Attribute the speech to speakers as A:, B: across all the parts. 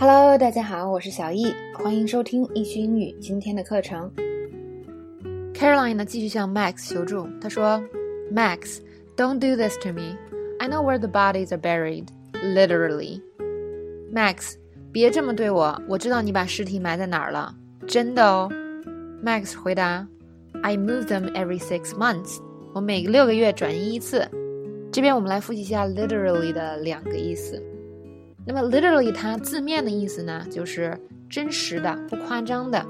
A: Hello，大家好，我是小易，欢迎收听易趣英语今天的课程。Caroline 呢继续向 Max 求助，她说：“Max，don't do this to me. I know where the bodies are buried, literally. Max，别这么对我，我知道你把尸体埋在哪儿了，真的哦。”Max 回答：“I move them every six months. 我每个六个月转移一次。”这边我们来复习一下 literally 的两个意思。那么 literally 它字面的意思呢，就是真实的、不夸张的。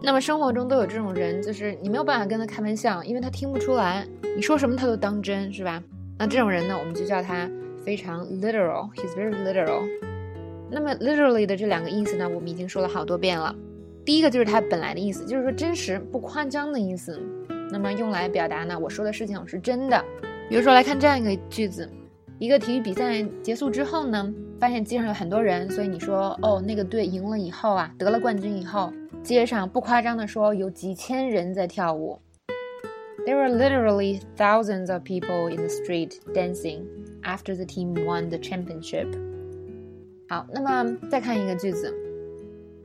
A: 那么生活中都有这种人，就是你没有办法跟他开玩笑，因为他听不出来，你说什么他都当真，是吧？那这种人呢，我们就叫他非常 literal，he's very literal。那么 literally 的这两个意思呢，我们已经说了好多遍了。第一个就是它本来的意思，就是说真实、不夸张的意思。那么用来表达呢，我说的事情是真的。比如说来看这样一个句子。一个体育比赛结束之后呢，发现街上有很多人，所以你说哦，那个队赢了以后啊，得了冠军以后，街上不夸张的说有几千人在跳舞。There were literally thousands of people in the street dancing after the team won the championship。好，那么再看一个句子，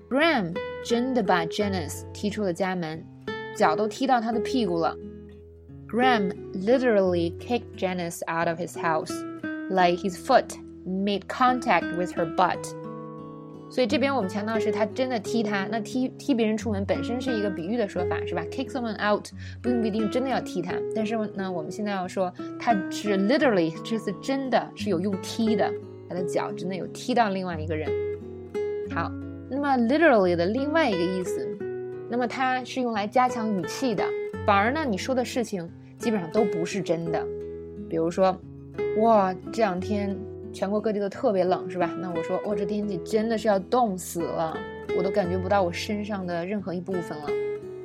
A: Graham 真的把 Janice 踢出了家门，脚都踢到他的屁股了。Graham literally kicked Janice out of his house. Like his foot made contact with her butt，所以这边我们强调是他真的踢他。那踢踢别人出门本身是一个比喻的说法，是吧？Kick someone out 不一定真的要踢他，但是呢，我们现在要说他是 literally 这次真的是有用踢的，他的脚真的有踢到另外一个人。好，那么 literally 的另外一个意思，那么它是用来加强语气的，反而呢，你说的事情基本上都不是真的，比如说。哇，这两天全国各地都特别冷，是吧？那我说，哇，这天气真的是要冻死了，我都感觉不到我身上的任何一部分了。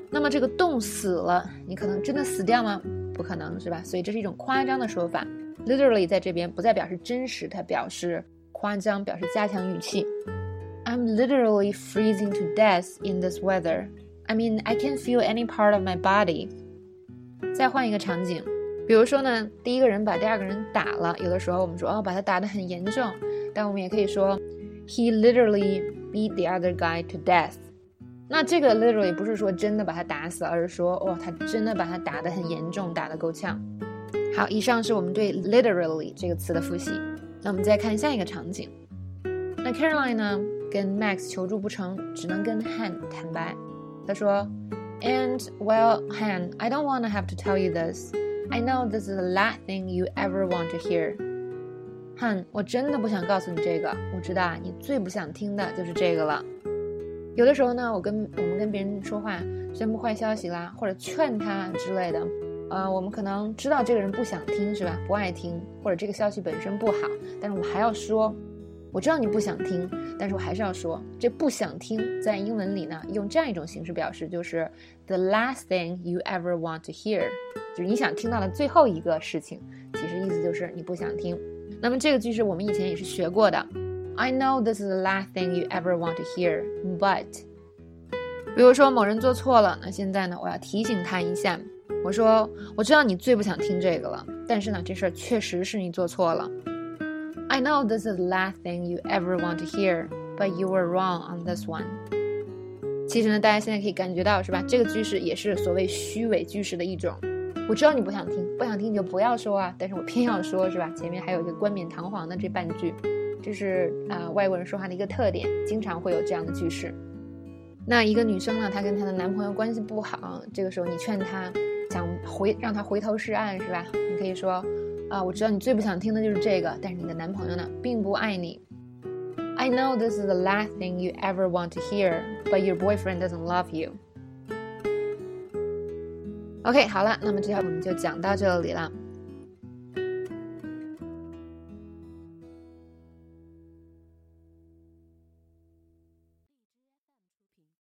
A: 那么这个冻死了，你可能真的死掉吗？不可能，是吧？所以这是一种夸张的说法，literally 在这边不再表示真实，它表示夸张，表示加强语气。I'm literally freezing to death in this weather. I mean, I can't feel any part of my body. 再换一个场景。比如说呢，第一个人把第二个人打了，有的时候我们说哦，把他打得很严重，但我们也可以说，he literally beat the other guy to death。那这个 literally 不是说真的把他打死，而是说哦，他真的把他打得很严重，打得够呛。好，以上是我们对 literally 这个词的复习。那我们再看下一个场景，那 Caroline 呢跟 Max 求助不成，只能跟 Han 坦白。他说，And well, Han, I don't want to have to tell you this. I know this is the last thing you ever want to hear。哼，我真的不想告诉你这个。我知道啊，你最不想听的就是这个了。有的时候呢，我跟我们跟别人说话，宣布坏消息啦，或者劝他之类的，呃，我们可能知道这个人不想听，是吧？不爱听，或者这个消息本身不好，但是我们还要说。我知道你不想听，但是我还是要说，这不想听在英文里呢，用这样一种形式表示，就是 the last thing you ever want to hear，就是你想听到的最后一个事情。其实意思就是你不想听。那么这个句式我们以前也是学过的。I know this is the last thing you ever want to hear，but，比如说某人做错了，那现在呢，我要提醒他一下，我说我知道你最不想听这个了，但是呢，这事儿确实是你做错了。I know this is the last thing you ever want to hear, but you were wrong on this one. 其实呢，大家现在可以感觉到是吧？这个句式也是所谓虚伪句式的一种。我知道你不想听，不想听你就不要说啊，但是我偏要说，是吧？前面还有一个冠冕堂皇的这半句，这是啊外国人说话的一个特点，经常会有这样的句式。那一个女生呢，她跟她的男朋友关系不好，这个时候你劝她，想回让她回头是岸，是吧？你可以说。啊，我知道你最不想听的就是这个，但是你的男朋友呢，并不爱你。I know this is the last thing you ever want to hear, but your boyfriend doesn't love you. OK，好了，那么这条我们就讲到这里了。